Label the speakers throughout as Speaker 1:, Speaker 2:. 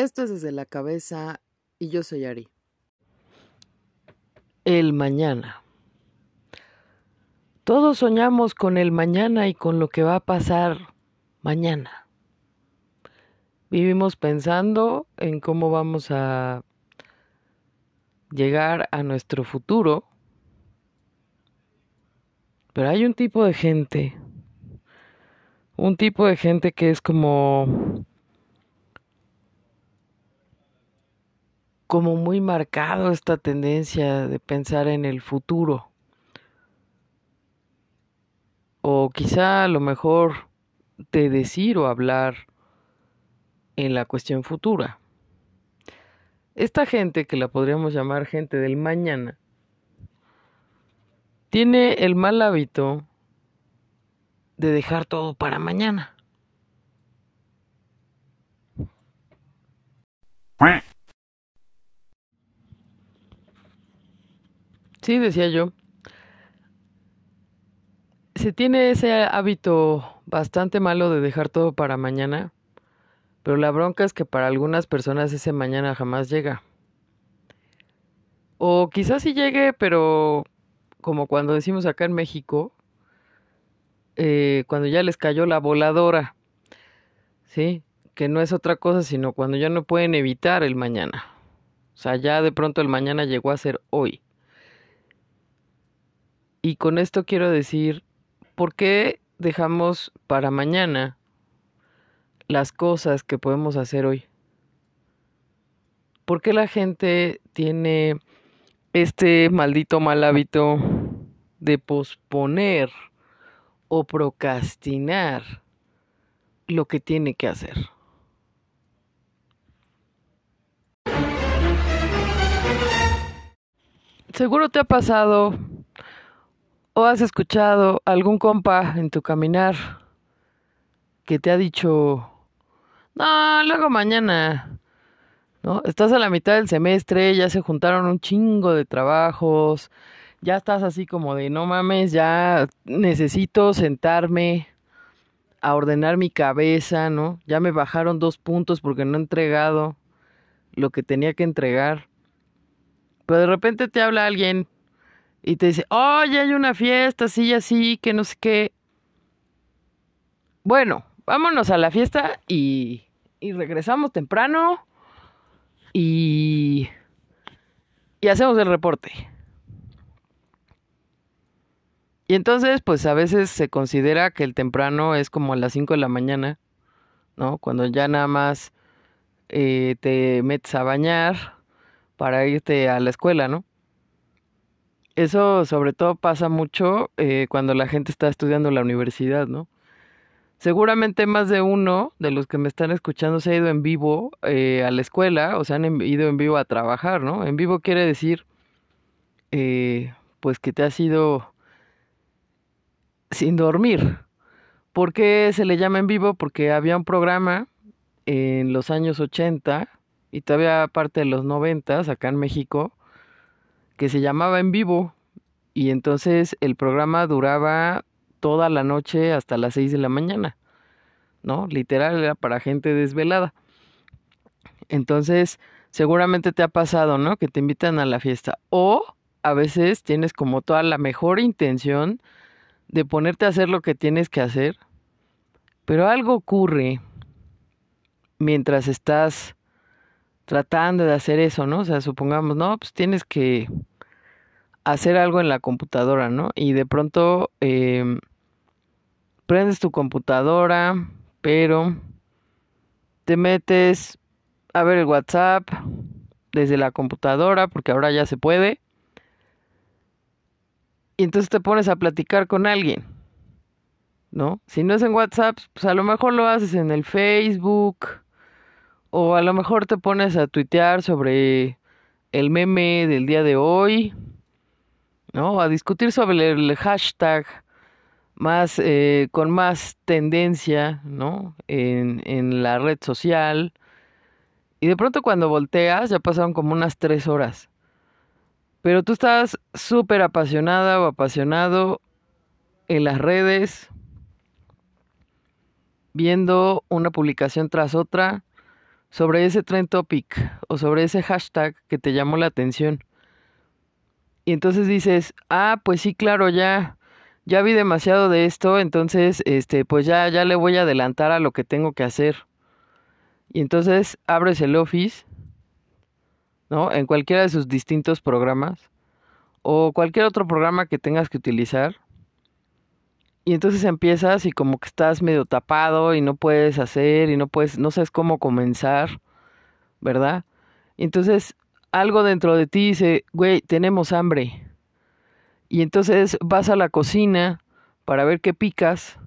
Speaker 1: Esto es desde la cabeza y yo soy Ari. El mañana. Todos soñamos con el mañana y con lo que va a pasar mañana. Vivimos pensando en cómo vamos a llegar a nuestro futuro. Pero hay un tipo de gente, un tipo de gente que es como como muy marcado esta tendencia de pensar en el futuro. O quizá a lo mejor de decir o hablar en la cuestión futura. Esta gente, que la podríamos llamar gente del mañana, tiene el mal hábito de dejar todo para mañana. Sí, decía yo. Se tiene ese hábito bastante malo de dejar todo para mañana, pero la bronca es que para algunas personas ese mañana jamás llega. O quizás sí llegue, pero como cuando decimos acá en México, eh, cuando ya les cayó la voladora, ¿sí? Que no es otra cosa, sino cuando ya no pueden evitar el mañana. O sea, ya de pronto el mañana llegó a ser hoy. Y con esto quiero decir, ¿por qué dejamos para mañana las cosas que podemos hacer hoy? ¿Por qué la gente tiene este maldito mal hábito de posponer o procrastinar lo que tiene que hacer? Seguro te ha pasado ¿O has escuchado algún compa en tu caminar que te ha dicho, no, luego mañana, ¿no? Estás a la mitad del semestre, ya se juntaron un chingo de trabajos, ya estás así como de, no mames, ya necesito sentarme a ordenar mi cabeza, ¿no? Ya me bajaron dos puntos porque no he entregado lo que tenía que entregar. Pero de repente te habla alguien y te dice, oye, hay una fiesta, así y así, que no sé qué. Bueno, vámonos a la fiesta y, y regresamos temprano y, y hacemos el reporte. Y entonces, pues a veces se considera que el temprano es como a las 5 de la mañana, ¿no? Cuando ya nada más eh, te metes a bañar para irte a la escuela, ¿no? Eso sobre todo pasa mucho eh, cuando la gente está estudiando la universidad, ¿no? Seguramente más de uno de los que me están escuchando se ha ido en vivo eh, a la escuela o se han ido en vivo a trabajar, ¿no? En vivo quiere decir, eh, pues que te has ido sin dormir. ¿Por qué se le llama en vivo? Porque había un programa en los años 80 y todavía parte de los 90 acá en México que se llamaba En Vivo y entonces el programa duraba toda la noche hasta las 6 de la mañana, ¿no? Literal era para gente desvelada. Entonces, seguramente te ha pasado, ¿no? Que te invitan a la fiesta o a veces tienes como toda la mejor intención de ponerte a hacer lo que tienes que hacer, pero algo ocurre mientras estás tratando de hacer eso, ¿no? O sea, supongamos, no, pues tienes que hacer algo en la computadora, ¿no? Y de pronto em, prendes tu computadora, pero te metes a ver el WhatsApp desde la computadora, porque ahora ya se puede. Y entonces te pones a platicar con alguien, ¿no? Si no es en WhatsApp, pues a lo mejor lo haces en el Facebook, o a lo mejor te pones a tuitear sobre el meme del día de hoy, ¿no? A discutir sobre el hashtag más, eh, con más tendencia, ¿no? En, en la red social. Y de pronto cuando volteas ya pasaron como unas tres horas. Pero tú estás súper apasionada o apasionado en las redes, viendo una publicación tras otra sobre ese trend topic o sobre ese hashtag que te llamó la atención. Y entonces dices, ah, pues sí, claro, ya, ya vi demasiado de esto, entonces, este, pues ya, ya le voy a adelantar a lo que tengo que hacer. Y entonces abres el Office, ¿no? En cualquiera de sus distintos programas o cualquier otro programa que tengas que utilizar. Y entonces empiezas y como que estás medio tapado y no puedes hacer y no puedes, no sabes cómo comenzar, ¿verdad? entonces algo dentro de ti dice, güey, tenemos hambre. Y entonces vas a la cocina para ver qué picas,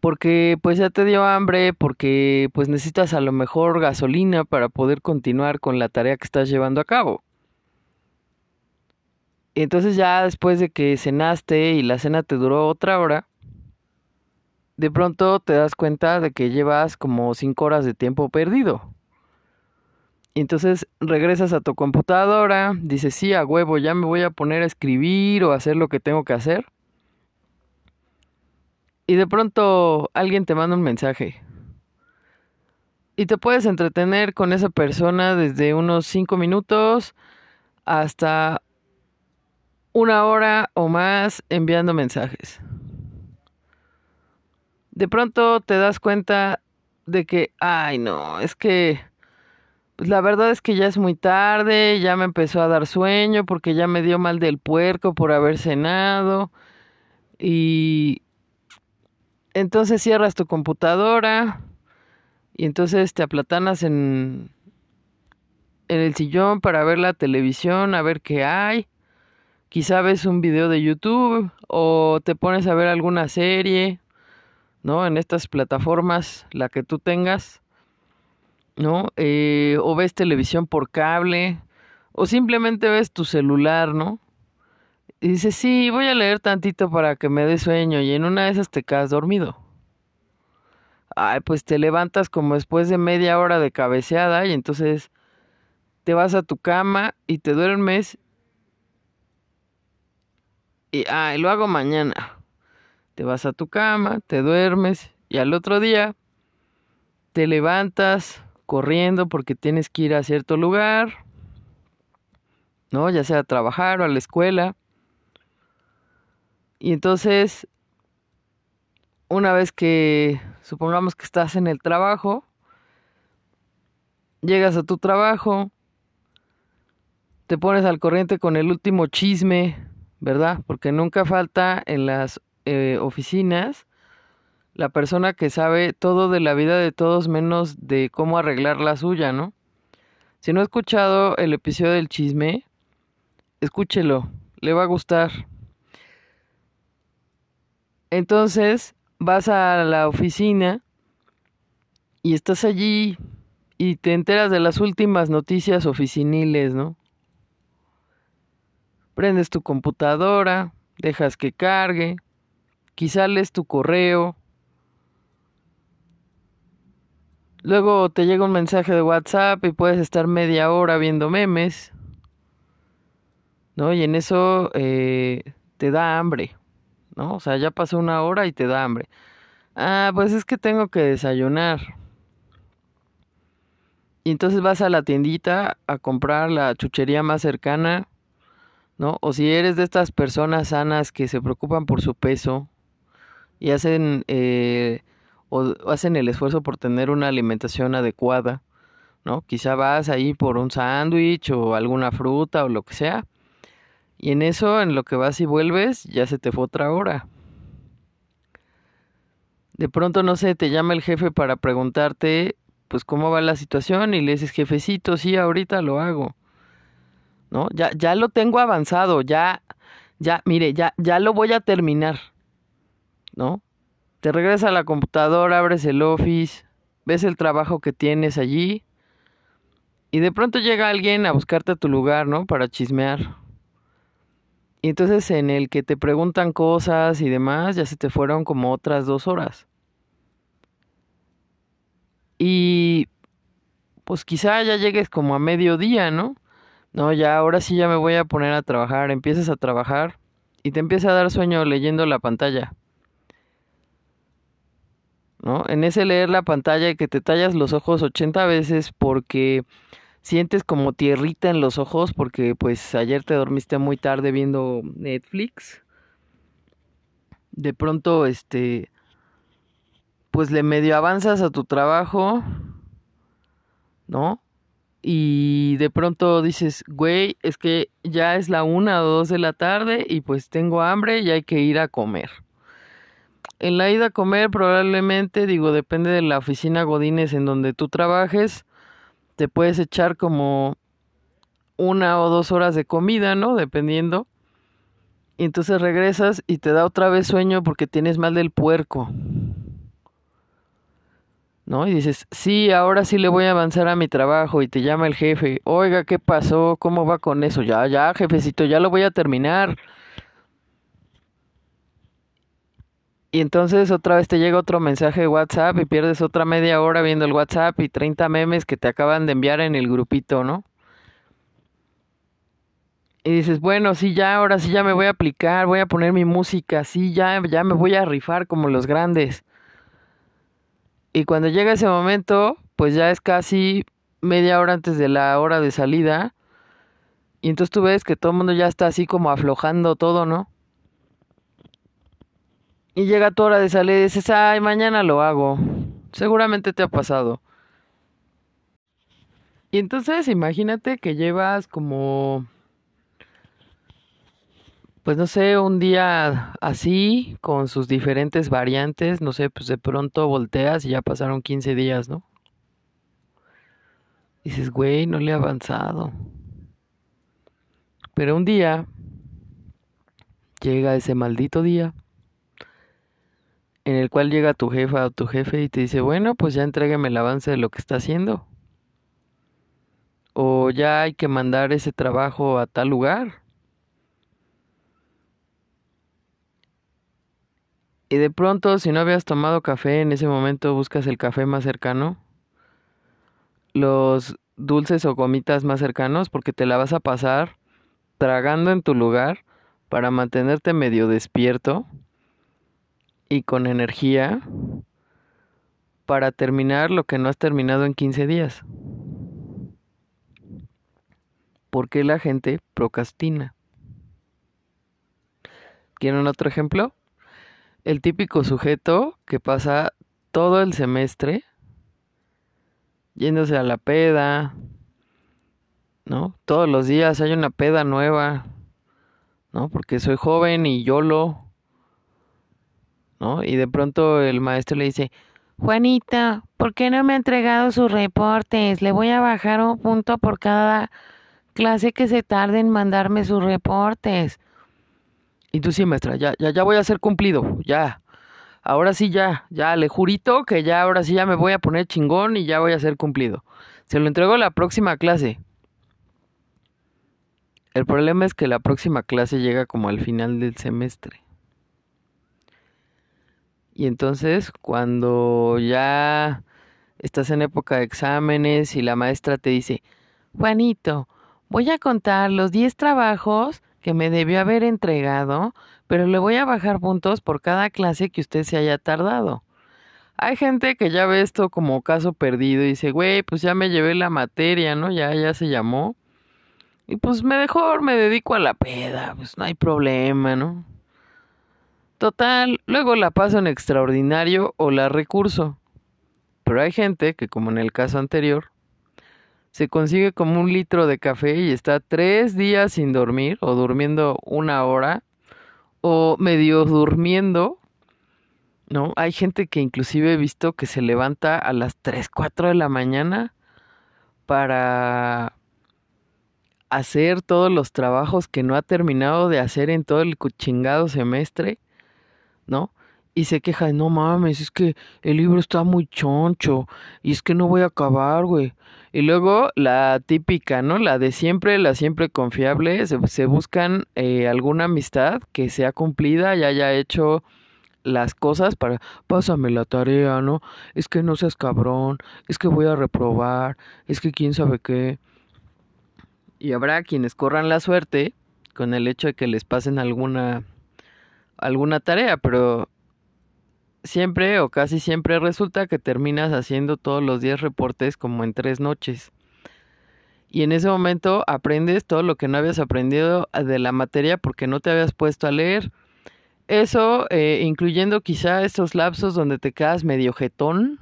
Speaker 1: porque pues ya te dio hambre, porque pues necesitas a lo mejor gasolina para poder continuar con la tarea que estás llevando a cabo. Entonces ya después de que cenaste y la cena te duró otra hora, de pronto te das cuenta de que llevas como cinco horas de tiempo perdido. Y entonces regresas a tu computadora, dices, sí, a huevo, ya me voy a poner a escribir o a hacer lo que tengo que hacer. Y de pronto alguien te manda un mensaje. Y te puedes entretener con esa persona desde unos cinco minutos hasta una hora o más enviando mensajes. De pronto te das cuenta de que, ay no, es que, pues la verdad es que ya es muy tarde, ya me empezó a dar sueño porque ya me dio mal del puerco por haber cenado. Y entonces cierras tu computadora y entonces te aplatanas en, en el sillón para ver la televisión, a ver qué hay. Quizá ves un video de YouTube o te pones a ver alguna serie, ¿no? En estas plataformas, la que tú tengas, ¿no? Eh, o ves televisión por cable, o simplemente ves tu celular, ¿no? Y dices, sí, voy a leer tantito para que me dé sueño, y en una de esas te quedas dormido. Ay, pues te levantas como después de media hora de cabeceada y entonces te vas a tu cama y te duermes y ay, lo hago mañana. Te vas a tu cama, te duermes y al otro día te levantas corriendo porque tienes que ir a cierto lugar, ¿no? Ya sea a trabajar o a la escuela. Y entonces, una vez que supongamos que estás en el trabajo, llegas a tu trabajo, te pones al corriente con el último chisme ¿verdad? Porque nunca falta en las eh, oficinas la persona que sabe todo de la vida de todos menos de cómo arreglar la suya, ¿no? Si no ha escuchado el episodio del chisme, escúchelo, le va a gustar. Entonces vas a la oficina y estás allí y te enteras de las últimas noticias oficiniles, ¿no? Prendes tu computadora, dejas que cargue, quizá lees tu correo. Luego te llega un mensaje de WhatsApp y puedes estar media hora viendo memes. ¿No? Y en eso eh, te da hambre. ¿No? O sea, ya pasó una hora y te da hambre. Ah, pues es que tengo que desayunar. Y entonces vas a la tiendita a comprar la chuchería más cercana ¿no? O si eres de estas personas sanas que se preocupan por su peso y hacen, eh, o hacen el esfuerzo por tener una alimentación adecuada, ¿no? Quizá vas ahí por un sándwich o alguna fruta o lo que sea. Y en eso, en lo que vas y vuelves, ya se te fue otra hora. De pronto, no sé, te llama el jefe para preguntarte, pues, cómo va la situación y le dices, jefecito, sí, ahorita lo hago. ¿no? Ya, ya lo tengo avanzado, ya, ya, mire, ya, ya lo voy a terminar, ¿no? Te regresas a la computadora, abres el Office, ves el trabajo que tienes allí y de pronto llega alguien a buscarte a tu lugar, ¿no? Para chismear. Y entonces en el que te preguntan cosas y demás, ya se te fueron como otras dos horas. Y pues quizá ya llegues como a mediodía, ¿no? No, ya ahora sí ya me voy a poner a trabajar. Empiezas a trabajar y te empieza a dar sueño leyendo la pantalla. ¿No? En ese leer la pantalla y que te tallas los ojos 80 veces porque sientes como tierrita en los ojos porque pues ayer te dormiste muy tarde viendo Netflix. De pronto, este, pues le medio avanzas a tu trabajo, ¿no? Y de pronto dices, güey, es que ya es la una o dos de la tarde y pues tengo hambre y hay que ir a comer. En la ida a comer probablemente, digo, depende de la oficina Godines en donde tú trabajes, te puedes echar como una o dos horas de comida, ¿no? Dependiendo. Y entonces regresas y te da otra vez sueño porque tienes mal del puerco. ¿No? Y dices, sí, ahora sí le voy a avanzar a mi trabajo y te llama el jefe, oiga, ¿qué pasó? ¿Cómo va con eso? Ya, ya, jefecito, ya lo voy a terminar. Y entonces otra vez te llega otro mensaje de WhatsApp y pierdes otra media hora viendo el WhatsApp y 30 memes que te acaban de enviar en el grupito, ¿no? Y dices, bueno, sí, ya, ahora sí ya me voy a aplicar, voy a poner mi música, sí, ya, ya me voy a rifar como los grandes. Y cuando llega ese momento, pues ya es casi media hora antes de la hora de salida. Y entonces tú ves que todo el mundo ya está así como aflojando todo, ¿no? Y llega tu hora de salir y dices, ay, mañana lo hago. Seguramente te ha pasado. Y entonces imagínate que llevas como, pues no sé, un día así, con sus diferentes variantes, no sé, pues de pronto volteas y ya pasaron 15 días, ¿no? dices, güey, no le he avanzado. Pero un día llega ese maldito día en el cual llega tu jefa o tu jefe y te dice, bueno, pues ya entrégueme el avance de lo que está haciendo. O ya hay que mandar ese trabajo a tal lugar. Y de pronto, si no habías tomado café, en ese momento buscas el café más cercano, los dulces o gomitas más cercanos, porque te la vas a pasar tragando en tu lugar para mantenerte medio despierto y con energía para terminar lo que no has terminado en 15 días. ¿Por qué la gente procrastina? ¿Quieren otro ejemplo? El típico sujeto que pasa todo el semestre yéndose a la peda, ¿no? Todos los días hay una peda nueva, ¿no? Porque soy joven y yo lo ¿no? Y de pronto el maestro le dice, Juanita, ¿por qué no me ha entregado sus reportes? Le voy a bajar un punto por cada clase que se tarde en mandarme sus reportes. Y tú sí, maestra, ya, ya, ya voy a ser cumplido, ya. Ahora sí ya, ya, le jurito que ya, ahora sí ya me voy a poner chingón y ya voy a ser cumplido. Se lo entrego la próxima clase. El problema es que la próxima clase llega como al final del semestre. Y entonces cuando ya estás en época de exámenes y la maestra te dice, Juanito, voy a contar los 10 trabajos que me debió haber entregado, pero le voy a bajar puntos por cada clase que usted se haya tardado. Hay gente que ya ve esto como caso perdido y dice, güey, pues ya me llevé la materia, ¿no? Ya, ya se llamó. Y pues me mejor me dedico a la peda, pues no hay problema, ¿no? Total, luego la paso en extraordinario o la recurso. Pero hay gente que, como en el caso anterior, se consigue como un litro de café y está tres días sin dormir o durmiendo una hora o medio durmiendo. ¿No? Hay gente que inclusive he visto que se levanta a las 3, 4 de la mañana para hacer todos los trabajos que no ha terminado de hacer en todo el chingado semestre ¿no? Y se queja de, no mames, es que el libro está muy choncho y es que no voy a acabar, güey. Y luego la típica, ¿no? La de siempre, la siempre confiable, se, buscan eh, alguna amistad que sea cumplida y haya hecho las cosas para, pásame la tarea, ¿no? Es que no seas cabrón, es que voy a reprobar, es que quién sabe qué. Y habrá quienes corran la suerte con el hecho de que les pasen alguna alguna tarea, pero siempre o casi siempre resulta que terminas haciendo todos los días reportes como en tres noches. Y en ese momento aprendes todo lo que no habías aprendido de la materia porque no te habías puesto a leer. Eso, eh, incluyendo quizá estos lapsos donde te quedas medio jetón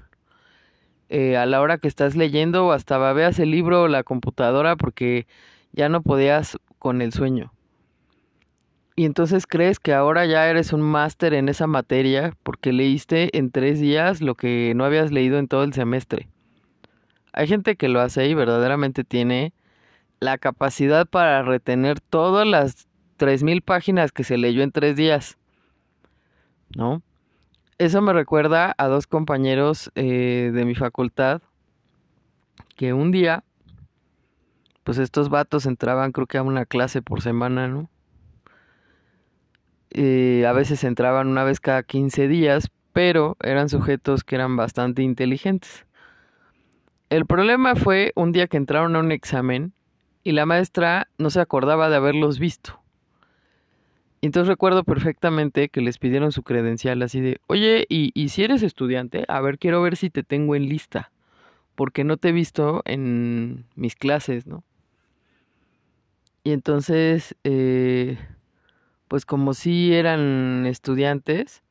Speaker 1: eh, a la hora que estás leyendo o hasta babeas el libro o la computadora porque ya no podías con el sueño. Y entonces crees que ahora ya eres un máster en esa materia porque leíste en tres días lo que no habías leído en todo el semestre. Hay gente que lo hace y verdaderamente tiene la capacidad para retener todas las 3.000 páginas que se leyó en tres días. ¿No? Eso me recuerda a dos compañeros eh, de mi facultad que un día, pues estos vatos entraban creo que a una clase por semana, ¿no? Eh, a veces entraban una vez cada 15 días, pero eran sujetos que eran bastante inteligentes. El problema fue un día que entraron a un examen y la maestra no se acordaba de haberlos visto. Entonces recuerdo perfectamente que les pidieron su credencial así de, oye, y, si eres estudiante, a ver, quiero ver si te tengo en lista, porque no te he visto en mis clases, ¿no? Y entonces, eh, pues como si eran estudiantes,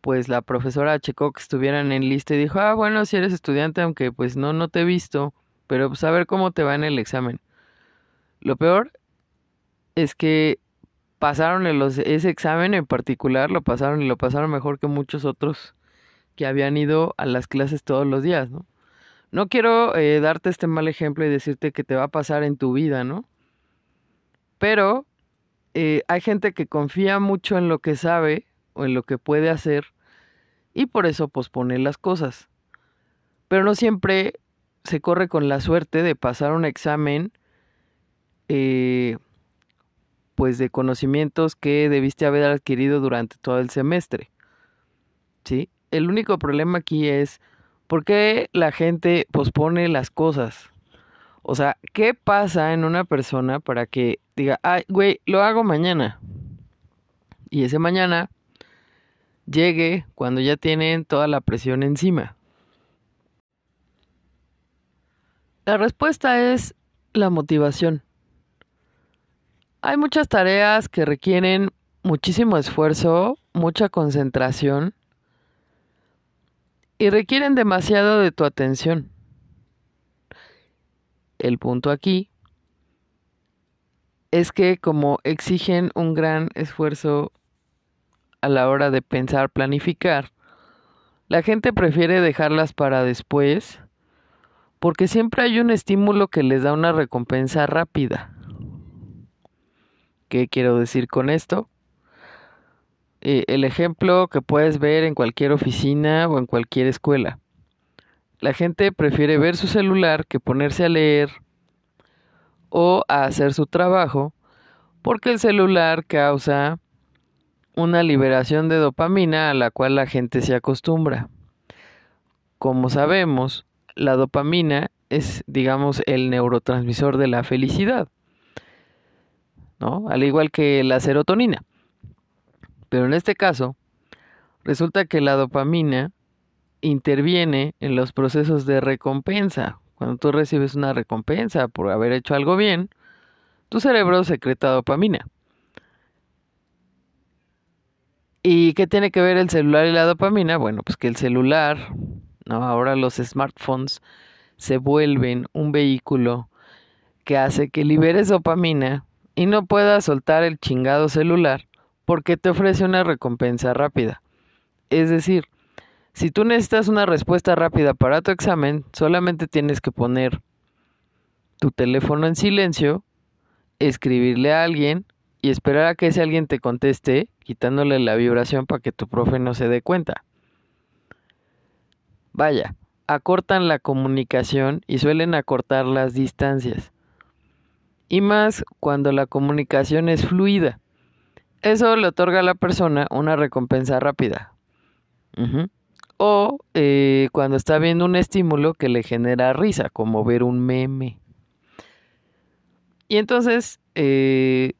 Speaker 1: pues la profesora checó que estuvieran en lista y dijo, ah, bueno, si eres estudiante, aunque pues no, no te he visto, pero pues a ver cómo te va en el examen. Lo peor es que pasaron ese examen en particular, lo pasaron y lo pasaron mejor que muchos otros que habían ido a las clases todos los días, ¿no? No quiero eh, darte este mal ejemplo y decirte que te va a pasar en tu vida, ¿no? Pero eh, hay gente que confía mucho en lo que sabe o en lo que puede hacer y por eso pospone las cosas. Pero no siempre se corre con la suerte de pasar un examen eh, pues de conocimientos que debiste haber adquirido durante todo el semestre. ¿Sí? El único problema aquí es por qué la gente pospone las cosas. O sea, ¿qué pasa en una persona para que diga, ay, güey, lo hago mañana? Y ese mañana llegue cuando ya tienen toda la presión encima. La respuesta es la motivación. Hay muchas tareas que requieren muchísimo esfuerzo, mucha concentración y requieren demasiado de tu atención el punto aquí es que como exigen un gran esfuerzo a la hora de pensar, planificar, la gente prefiere dejarlas para después porque siempre hay un estímulo que les da una recompensa rápida. ¿Qué quiero decir con esto? Eh, el ejemplo que puedes ver en cualquier oficina o en cualquier escuela la gente prefiere ver su celular que ponerse a leer o a hacer su trabajo porque el celular causa una liberación de dopamina a la cual la gente se acostumbra. Como sabemos, la dopamina es, digamos, el neurotransmisor de la felicidad, ¿no? Al igual que la serotonina. Pero en este caso, resulta que la dopamina interviene en los procesos de recompensa. Cuando tú recibes una recompensa por haber hecho algo bien, tu cerebro secreta dopamina. ¿Y qué tiene que ver el celular y la dopamina? Bueno, pues que el celular, ¿no? Ahora los smartphones se vuelven un vehículo que hace que liberes dopamina y no puedas soltar el chingado celular porque te ofrece una recompensa rápida. Es decir, si tú necesitas una respuesta rápida para tu examen, solamente tienes que poner tu teléfono en silencio, escribirle a alguien y esperar a que ese alguien te conteste, quitándole la vibración para que tu profe no se dé cuenta. Vaya, acortan la comunicación y suelen acortar las distancias. Y más cuando la comunicación es fluida. Eso le otorga a la persona una recompensa rápida o eh, cuando está viendo un estímulo que le genera risa, como ver un meme. Y entonces, eh,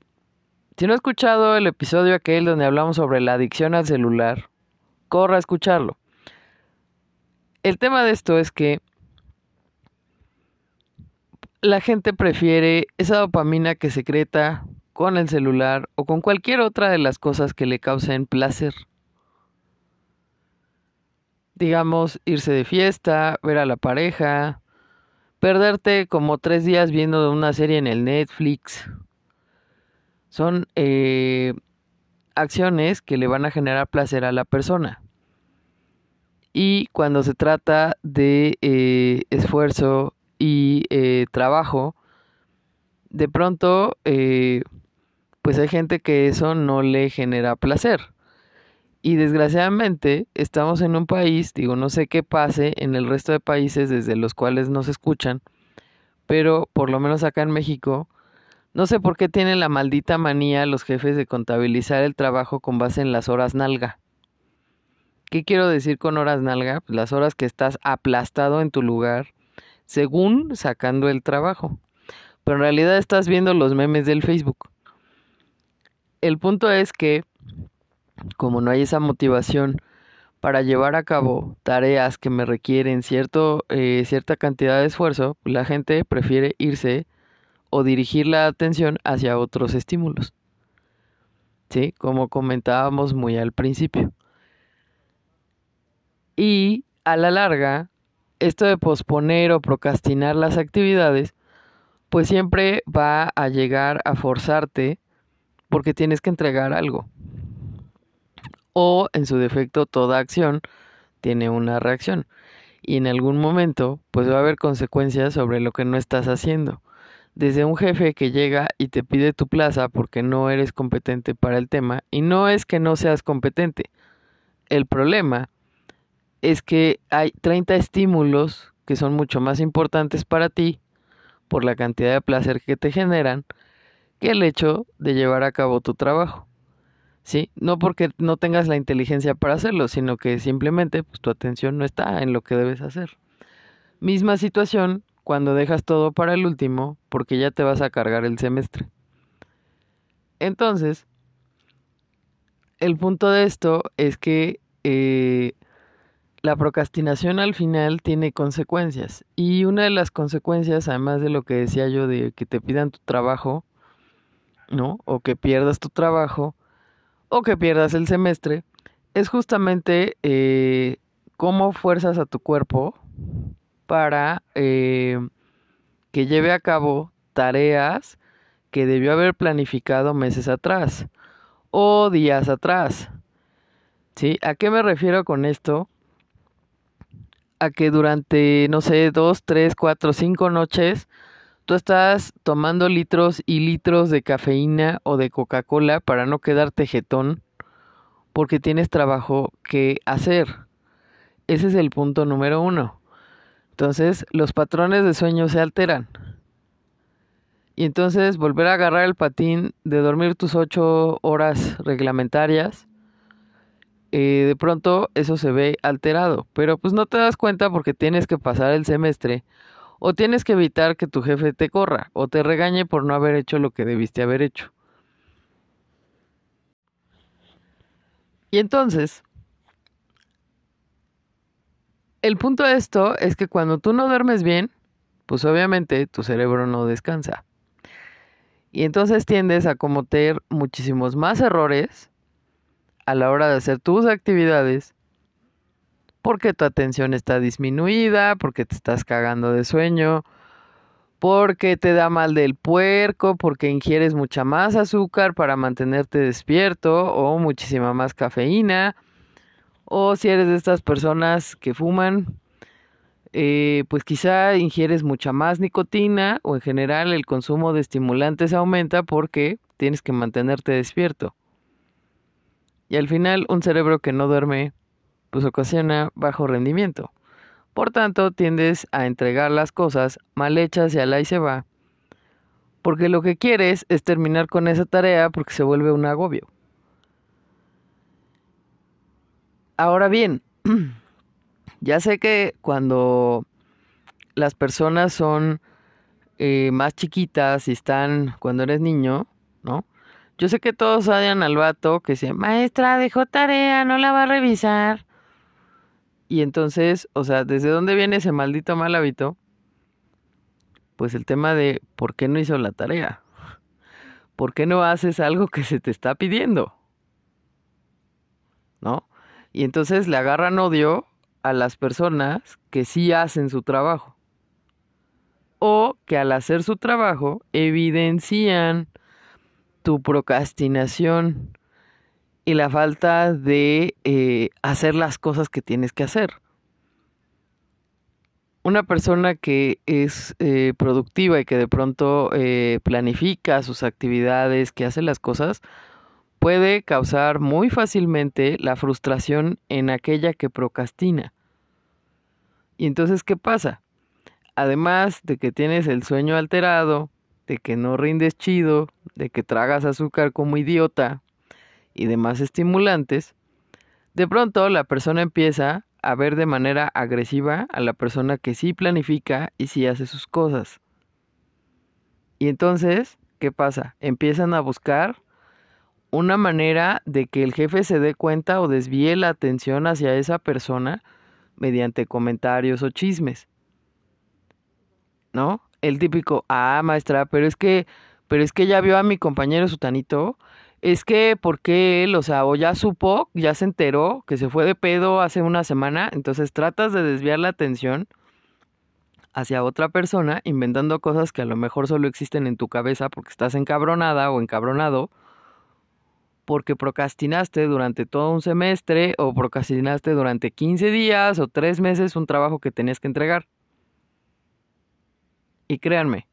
Speaker 1: si no has escuchado el episodio aquel donde hablamos sobre la adicción al celular, corra a escucharlo. El tema de esto es que la gente prefiere esa dopamina que secreta con el celular o con cualquier otra de las cosas que le causen placer. Digamos, irse de fiesta, ver a la pareja, perderte como tres días viendo una serie en el Netflix. Son eh, acciones que le van a generar placer a la persona. Y cuando se trata de eh, esfuerzo y eh, trabajo, de pronto, pues hay gente que eso no le genera placer. Y desgraciadamente estamos en un país, digo, no sé qué pase en el resto de países desde los cuales nos escuchan, pero por lo menos acá en México, no sé por qué tienen la maldita manía los jefes de contabilizar el trabajo con base en las horas nalga. ¿Qué quiero decir con horas nalga? Las horas que estás aplastado en tu lugar, según sacando el trabajo. Pero en realidad estás viendo los memes del Facebook. El punto es que, como no hay esa motivación para llevar a cabo tareas que me requieren cierto, eh, cierta cantidad de esfuerzo, la gente prefiere irse o dirigir la atención hacia otros estímulos. ¿Sí? Como comentábamos muy al principio. Y a la larga, esto de posponer o procrastinar las actividades, pues siempre va a llegar a forzarte porque tienes que entregar algo. O en su defecto, toda acción tiene una reacción. Y en algún momento, pues va a haber consecuencias sobre lo que no estás haciendo. Desde un jefe que llega y te pide tu plaza porque no eres competente para el tema. Y no es que no seas competente. El problema es que hay 30 estímulos que son mucho más importantes para ti por la cantidad de placer que te generan que el hecho de llevar a cabo tu trabajo. ¿Sí? No porque no tengas la inteligencia para hacerlo, sino que simplemente pues, tu atención no está en lo que debes hacer. Misma situación cuando dejas todo para el último porque ya te vas a cargar el semestre. Entonces, el punto de esto es que eh, la procrastinación al final tiene consecuencias. Y una de las consecuencias, además de lo que decía yo de que te pidan tu trabajo, ¿no? O que pierdas tu trabajo, o que pierdas el semestre, es justamente eh, cómo fuerzas a tu cuerpo para eh, que lleve a cabo tareas que debió haber planificado meses atrás o días atrás. ¿Sí? ¿A qué me refiero con esto? a que durante, no sé, dos, tres, cuatro, cinco noches, tú estás tomando litros y litros de cafeína o de Coca-Cola para no quedarte jetón, porque tienes trabajo que hacer. Ese es el punto número uno. Entonces, los patrones de sueño se alteran. Y entonces volver a agarrar el patín de dormir tus ocho horas reglamentarias eh, de pronto eso se ve alterado, pero pues no te das cuenta porque tienes que pasar el semestre o tienes que evitar que tu jefe te corra o te regañe por no haber hecho lo que debiste haber hecho. Y entonces, el punto de esto es que cuando tú no duermes bien, pues obviamente tu cerebro no descansa. Y entonces tiendes a cometer muchísimos más errores a la hora de hacer tus actividades porque tu atención está disminuida, porque te estás cagando de sueño, porque te da mal del puerco, porque ingieres mucha más azúcar para mantenerte despierto o muchísima más cafeína, o si eres de estas personas que fuman, eh, pues quizá ingieres mucha más nicotina o en general el consumo de estimulantes aumenta porque tienes que mantenerte despierto. Y al final un cerebro que no duerme pues ocasiona bajo rendimiento. Por tanto, tiendes a entregar las cosas mal hechas y al ahí se va. Porque lo que quieres es terminar con esa tarea porque se vuelve un agobio. Ahora bien, ya sé que cuando las personas son eh, más chiquitas y están cuando eres niño, ¿no? Yo sé que todos odian al vato que dice, maestra, dejó tarea, no la va a revisar. Y entonces, o sea, ¿desde dónde viene ese maldito mal hábito? Pues el tema de ¿por qué no hizo la tarea? ¿Por qué no haces algo que se te está pidiendo? ¿No? Y entonces le agarran odio a las personas que sí hacen su trabajo. O que al hacer su trabajo evidencian tu procrastinación y la falta de eh, hacer las cosas que tienes que hacer. Una persona que es eh, productiva y que de pronto eh, planifica sus actividades, que hace las cosas, puede causar muy fácilmente la frustración en aquella que procrastina. Y entonces, ¿qué pasa? Además de que tienes el sueño alterado, de que no rindes chido, de que tragas azúcar como idiota y demás estimulantes, de pronto la persona empieza a ver de manera agresiva a la persona que sí planifica y sí hace sus cosas. Y entonces, ¿qué pasa? Empiezan a buscar una manera de que el jefe se dé cuenta o desvíe la atención hacia esa persona mediante comentarios o chismes. ¿No? el típico, ah, maestra, pero es que, pero es que ya vio a mi compañero sutanito, es que porque él, o sea, o ya supo, ya se enteró que se fue de pedo hace una semana, entonces tratas de desviar la atención hacia otra persona, inventando cosas que a lo mejor solo existen en tu cabeza porque estás encabronada o encabronado, porque procrastinaste durante todo un semestre o procrastinaste durante 15 días o 3 meses un trabajo que tenías que entregar. Y créanme,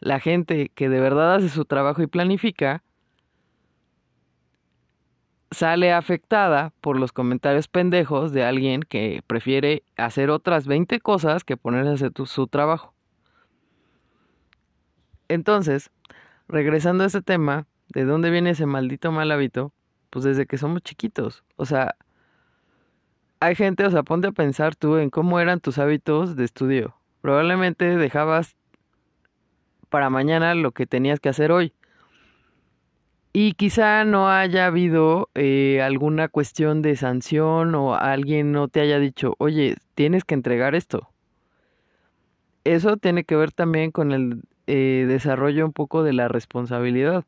Speaker 1: la gente que de verdad hace su trabajo y planifica, sale afectada por los comentarios pendejos de alguien que prefiere hacer otras 20 cosas que ponerse a hacer su trabajo. Entonces, regresando a ese tema, ¿de dónde viene ese maldito mal hábito? Pues desde que somos chiquitos. O sea, hay gente, o sea, ponte a pensar tú en cómo eran tus hábitos de estudio. Probablemente dejabas para mañana lo que tenías que hacer hoy. Y quizá no haya habido eh, alguna cuestión de sanción o alguien no te haya dicho, oye, tienes que entregar esto. Eso tiene que ver también con el eh, desarrollo un poco de la responsabilidad.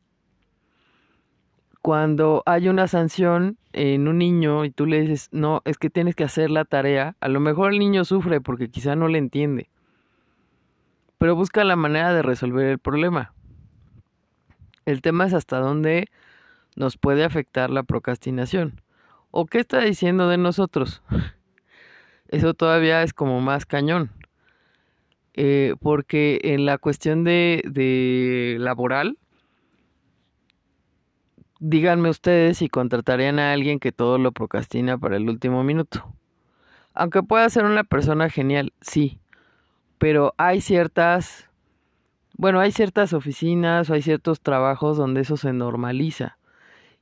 Speaker 1: Cuando hay una sanción en un niño y tú le dices, no, es que tienes que hacer la tarea, a lo mejor el niño sufre porque quizá no le entiende pero busca la manera de resolver el problema. El tema es hasta dónde nos puede afectar la procrastinación. ¿O qué está diciendo de nosotros? Eso todavía es como más cañón. Eh, porque en la cuestión de, de laboral, díganme ustedes si contratarían a alguien que todo lo procrastina para el último minuto. Aunque pueda ser una persona genial, sí, pero hay ciertas, bueno, hay ciertas oficinas o hay ciertos trabajos donde eso se normaliza.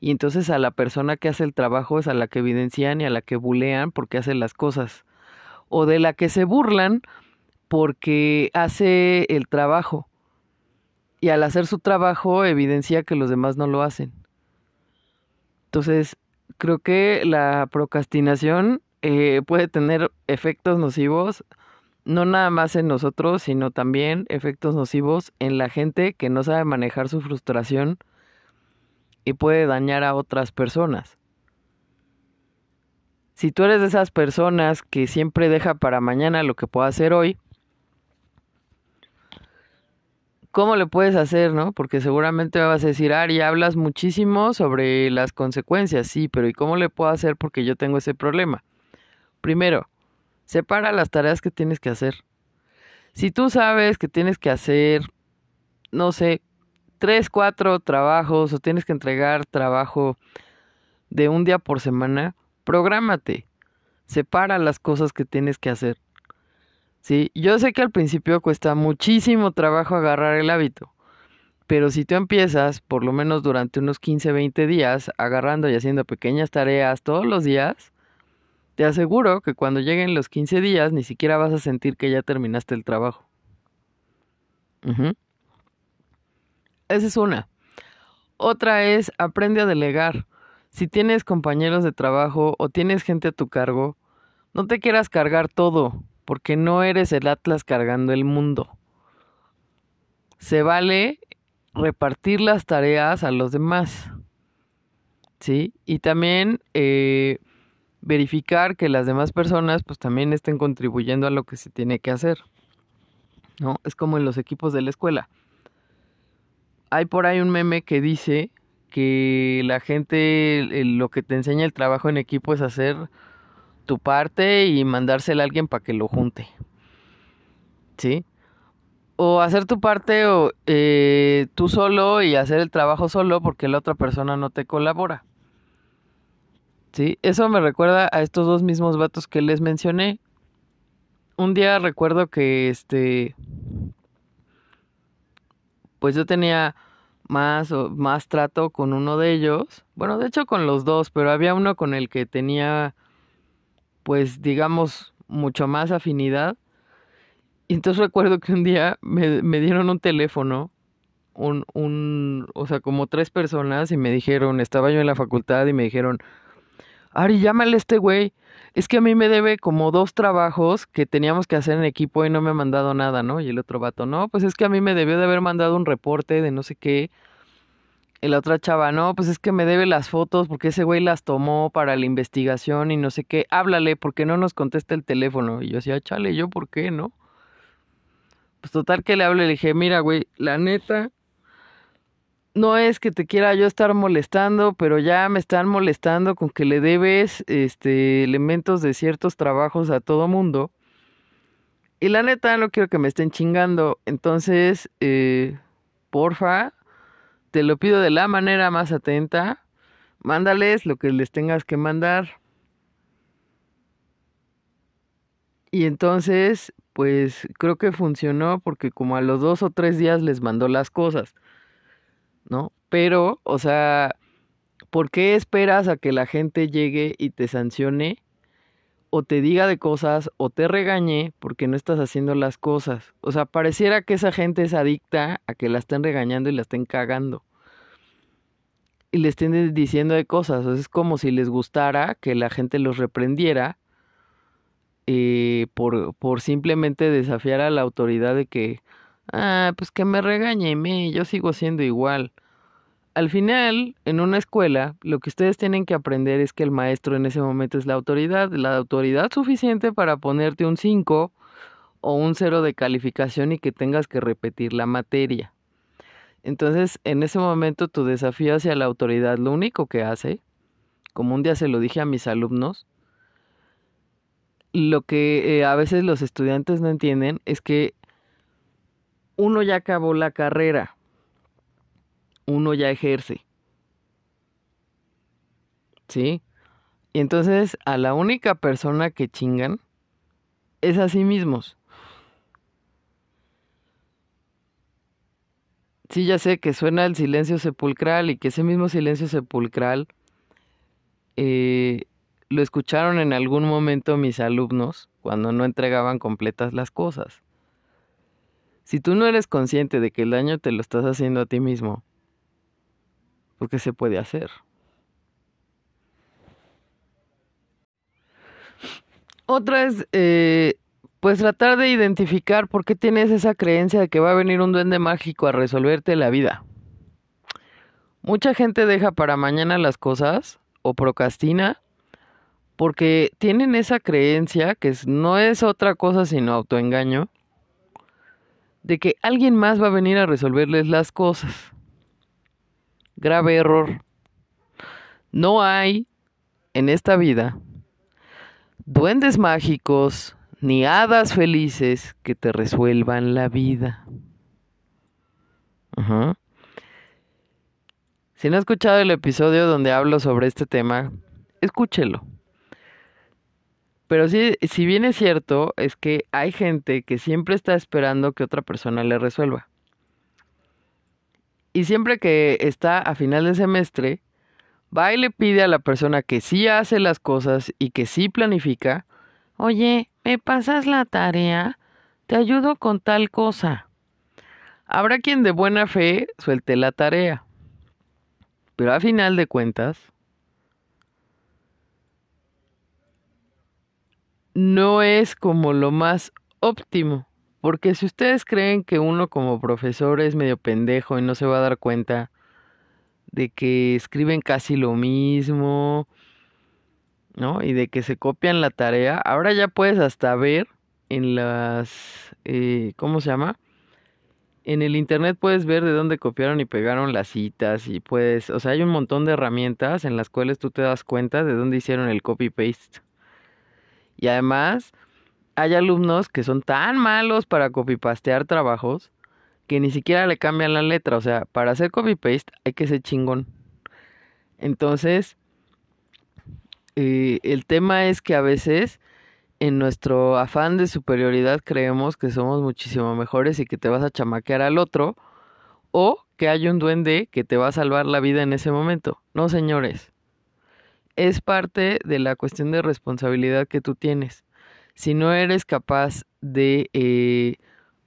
Speaker 1: Y entonces a la persona que hace el trabajo es a la que evidencian y a la que bulean porque hace las cosas. O de la que se burlan porque hace el trabajo. Y al hacer su trabajo evidencia que los demás no lo hacen. Entonces, creo que la procrastinación eh, puede tener efectos nocivos no nada más en nosotros, sino también efectos nocivos en la gente que no sabe manejar su frustración y puede dañar a otras personas. Si tú eres de esas personas que siempre deja para mañana lo que pueda hacer hoy, ¿cómo le puedes hacer, no? Porque seguramente me vas a decir, Ari, hablas muchísimo sobre las consecuencias, sí, pero ¿y cómo le puedo hacer porque yo tengo ese problema? Primero, Separa las tareas que tienes que hacer. Si tú sabes que tienes que hacer, no sé, tres, cuatro trabajos o tienes que entregar trabajo de un día por semana, prográmate. Separa las cosas que tienes que hacer. Sí, yo sé que al principio cuesta muchísimo trabajo agarrar el hábito. Pero si tú empiezas, por lo menos durante unos 15, 20 días, agarrando y haciendo pequeñas tareas todos los días, te aseguro que cuando lleguen los 15 días ni siquiera vas a sentir que ya terminaste el trabajo. Esa es una. Otra es aprende a delegar. Si tienes compañeros de trabajo o tienes gente a tu cargo, no te quieras cargar todo, porque no eres el Atlas cargando el mundo. Se vale repartir las tareas a los demás. ¿Sí? Y también eh, verificar que las demás personas pues también estén contribuyendo a lo que se tiene que hacer. ¿No? Es como en los equipos de la escuela. Hay por ahí un meme que dice que la gente lo que te enseña el trabajo en equipo es hacer tu parte y mandársela a alguien para que lo junte. ¿Sí? O hacer tu parte o, eh, tú solo y hacer el trabajo solo porque la otra persona no te colabora. ¿Sí? Eso me recuerda a estos dos mismos vatos que les mencioné. Un día recuerdo que este pues yo tenía más más trato con uno de ellos. Bueno, de hecho con los dos, pero había uno con el que tenía pues digamos mucho más afinidad y entonces recuerdo que un día me, me dieron un teléfono, un, un, o sea, como tres personas y me dijeron, estaba yo en la facultad y me dijeron, Ari, llámale a este güey. Es que a mí me debe como dos trabajos que teníamos que hacer en equipo y no me ha mandado nada, ¿no? Y el otro vato, no, pues es que a mí me debió de haber mandado un reporte de no sé qué. Y la otra chava, no, pues es que me debe las fotos porque ese güey las tomó para la investigación y no sé qué. Háblale porque no nos contesta el teléfono. Y yo decía, chale, ¿yo por qué, no? Pues total que le hablé, le dije, mira, güey, la neta, no es que te quiera yo estar molestando, pero ya me están molestando con que le debes este elementos de ciertos trabajos a todo mundo. Y la neta no quiero que me estén chingando. Entonces, eh, porfa, te lo pido de la manera más atenta. Mándales lo que les tengas que mandar. Y entonces, pues creo que funcionó porque como a los dos o tres días les mandó las cosas, ¿no? Pero, o sea, ¿por qué esperas a que la gente llegue y te sancione? O te diga de cosas o te regañe porque no estás haciendo las cosas. O sea, pareciera que esa gente es adicta a que la estén regañando y la estén cagando. Y le estén diciendo de cosas. O es como si les gustara que la gente los reprendiera eh, por, por simplemente desafiar a la autoridad de que, ah, pues que me regañe, me, yo sigo siendo igual. Al final, en una escuela, lo que ustedes tienen que aprender es que el maestro en ese momento es la autoridad, la autoridad suficiente para ponerte un 5 o un 0 de calificación y que tengas que repetir la materia. Entonces, en ese momento tu desafío hacia la autoridad, lo único que hace, como un día se lo dije a mis alumnos, lo que eh, a veces los estudiantes no entienden es que uno ya acabó la carrera, uno ya ejerce. ¿Sí? Y entonces a la única persona que chingan es a sí mismos. Sí, ya sé que suena el silencio sepulcral y que ese mismo silencio sepulcral eh, lo escucharon en algún momento mis alumnos cuando no entregaban completas las cosas. Si tú no eres consciente de que el daño te lo estás haciendo a ti mismo, ¿por qué se puede hacer? Otra es, eh, pues tratar de identificar por qué tienes esa creencia de que va a venir un duende mágico a resolverte la vida. Mucha gente deja para mañana las cosas o procrastina porque tienen esa creencia, que no es otra cosa sino autoengaño, de que alguien más va a venir a resolverles las cosas. Grave error. No hay en esta vida duendes mágicos ni hadas felices que te resuelvan la vida. Si no has escuchado el episodio donde hablo sobre este tema, escúchelo. Pero sí, si bien es cierto, es que hay gente que siempre está esperando que otra persona le resuelva. Y siempre que está a final de semestre, va y le pide a la persona que sí hace las cosas y que sí planifica, oye, ¿me pasas la tarea? Te ayudo con tal cosa. Habrá quien de buena fe suelte la tarea. Pero a final de cuentas, no es como lo más óptimo. Porque si ustedes creen que uno como profesor es medio pendejo y no se va a dar cuenta de que escriben casi lo mismo, ¿no? Y de que se copian la tarea, ahora ya puedes hasta ver en las, eh, ¿cómo se llama? En el internet puedes ver de dónde copiaron y pegaron las citas y puedes, o sea, hay un montón de herramientas en las cuales tú te das cuenta de dónde hicieron el copy-paste. Y además, hay alumnos que son tan malos para copy-pastear trabajos que ni siquiera le cambian la letra. O sea, para hacer copy-paste hay que ser chingón. Entonces, eh, el tema es que a veces en nuestro afán de superioridad creemos que somos muchísimo mejores y que te vas a chamaquear al otro o que hay un duende que te va a salvar la vida en ese momento. No, señores. Es parte de la cuestión de responsabilidad que tú tienes si no eres capaz de eh,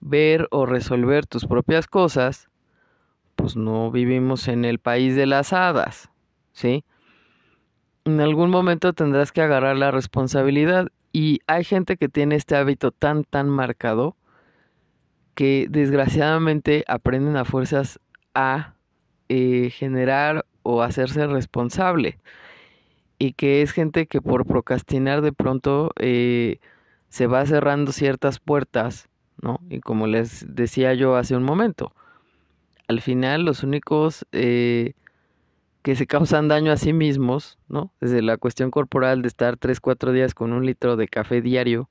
Speaker 1: ver o resolver tus propias cosas, pues no vivimos en el país de las hadas, ¿sí? En algún momento tendrás que agarrar la responsabilidad y hay gente que tiene este hábito tan, tan marcado que desgraciadamente aprenden a fuerzas a eh, generar o hacerse responsable y que es gente que por procrastinar de pronto eh, se va cerrando ciertas puertas, ¿no? Y como les decía yo hace un momento, al final los únicos eh, que se causan daño a sí mismos, ¿no? Desde la cuestión corporal de estar 3, 4 días con un litro de café diario,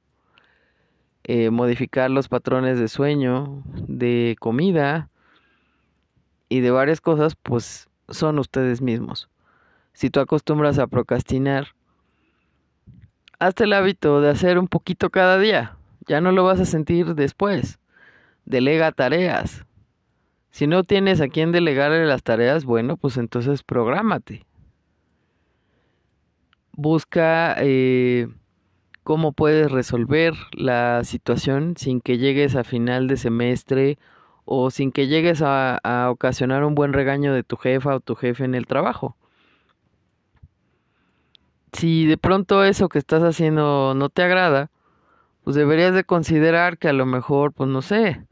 Speaker 1: eh, modificar los patrones de sueño, de comida y de varias cosas, pues son ustedes mismos. Si tú acostumbras a procrastinar, hazte el hábito de hacer un poquito cada día. Ya no lo vas a sentir después. Delega tareas. Si no tienes a quien delegarle las tareas, bueno, pues entonces prográmate. Busca eh, cómo puedes resolver la situación sin que llegues a final de semestre o sin que llegues a, a ocasionar un buen regaño de tu jefa o tu jefe en el trabajo si de pronto eso que estás haciendo no te agrada, pues deberías de considerar que a lo mejor, pues no sé,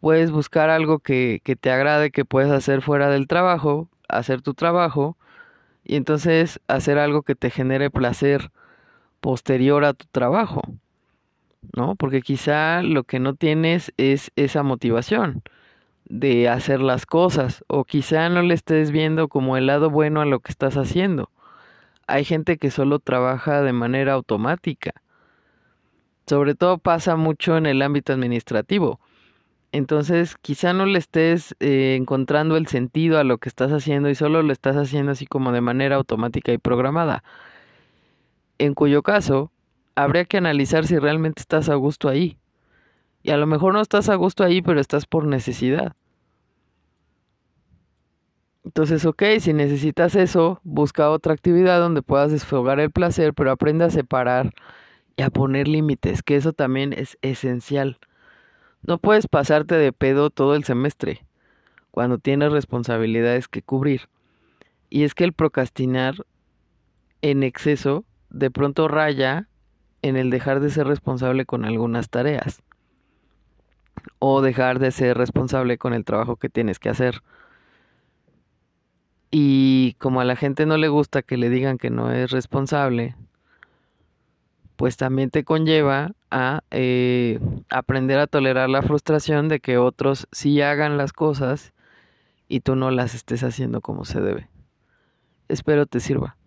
Speaker 1: puedes buscar algo que, que te agrade, que puedes hacer fuera del trabajo, hacer tu trabajo, y entonces hacer algo que te genere placer posterior a tu trabajo, ¿no? Porque quizá lo que no tienes es esa motivación de hacer las cosas, o quizá no le estés viendo como el lado bueno a lo que estás haciendo hay gente que solo trabaja de manera automática. Sobre todo pasa mucho en el ámbito administrativo. Entonces, quizá no le estés eh, encontrando el sentido a lo que estás haciendo y solo lo estás haciendo así como de manera automática y programada. En cuyo caso, habría que analizar si realmente estás a gusto ahí. Y a lo mejor no estás a gusto ahí, pero estás por necesidad. Entonces, ok, si necesitas eso, busca otra actividad donde puedas desfogar el placer, pero aprende a separar y a poner límites, que eso también es esencial. No puedes pasarte de pedo todo el semestre cuando tienes responsabilidades que cubrir. Y es que el procrastinar en exceso de pronto raya en el dejar de ser responsable con algunas tareas o dejar de ser responsable con el trabajo que tienes que hacer. Y como a la gente no le gusta que le digan que no es responsable, pues también te conlleva a eh, aprender a tolerar la frustración de que otros sí hagan las cosas y tú no las estés haciendo como se debe. Espero te sirva.